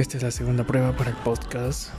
Esta es la segunda prueba para el podcast.